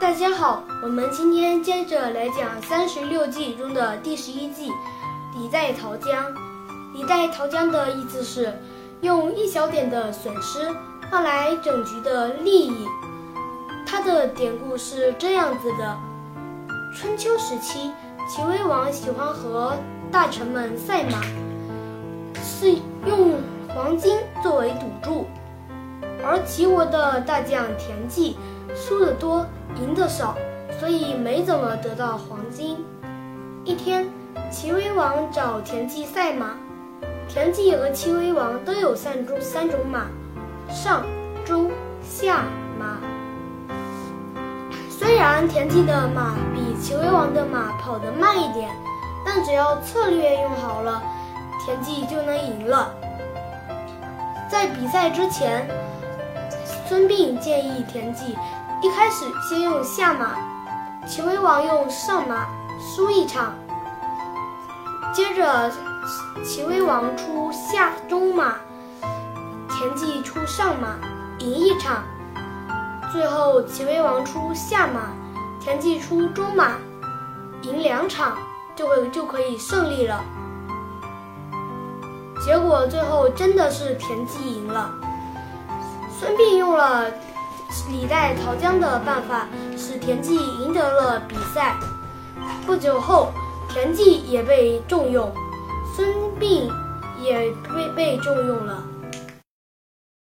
大家好，我们今天接着来讲三十六计中的第十一计“李代桃僵”。李代桃僵的意思是用一小点的损失换来整局的利益。它的典故是这样子的：春秋时期，齐威王喜欢和大臣们赛马，是用黄金作为赌注，而齐国的大将田忌输得多。赢得少，所以没怎么得到黄金。一天，齐威王找田忌赛马，田忌和齐威王都有三种三种马：上、中、下马。虽然田忌的马比齐威王的马跑得慢一点，但只要策略用好了，田忌就能赢了。在比赛之前，孙膑建议田忌。一开始先用下马，齐威王用上马输一场。接着齐威王出下中马，田忌出上马赢一场。最后齐威王出下马，田忌出中马赢两场，就会就可以胜利了。结果最后真的是田忌赢了。孙膑用了。李代桃僵的办法使田忌赢得了比赛。不久后，田忌也被重用，孙膑也被被重用了。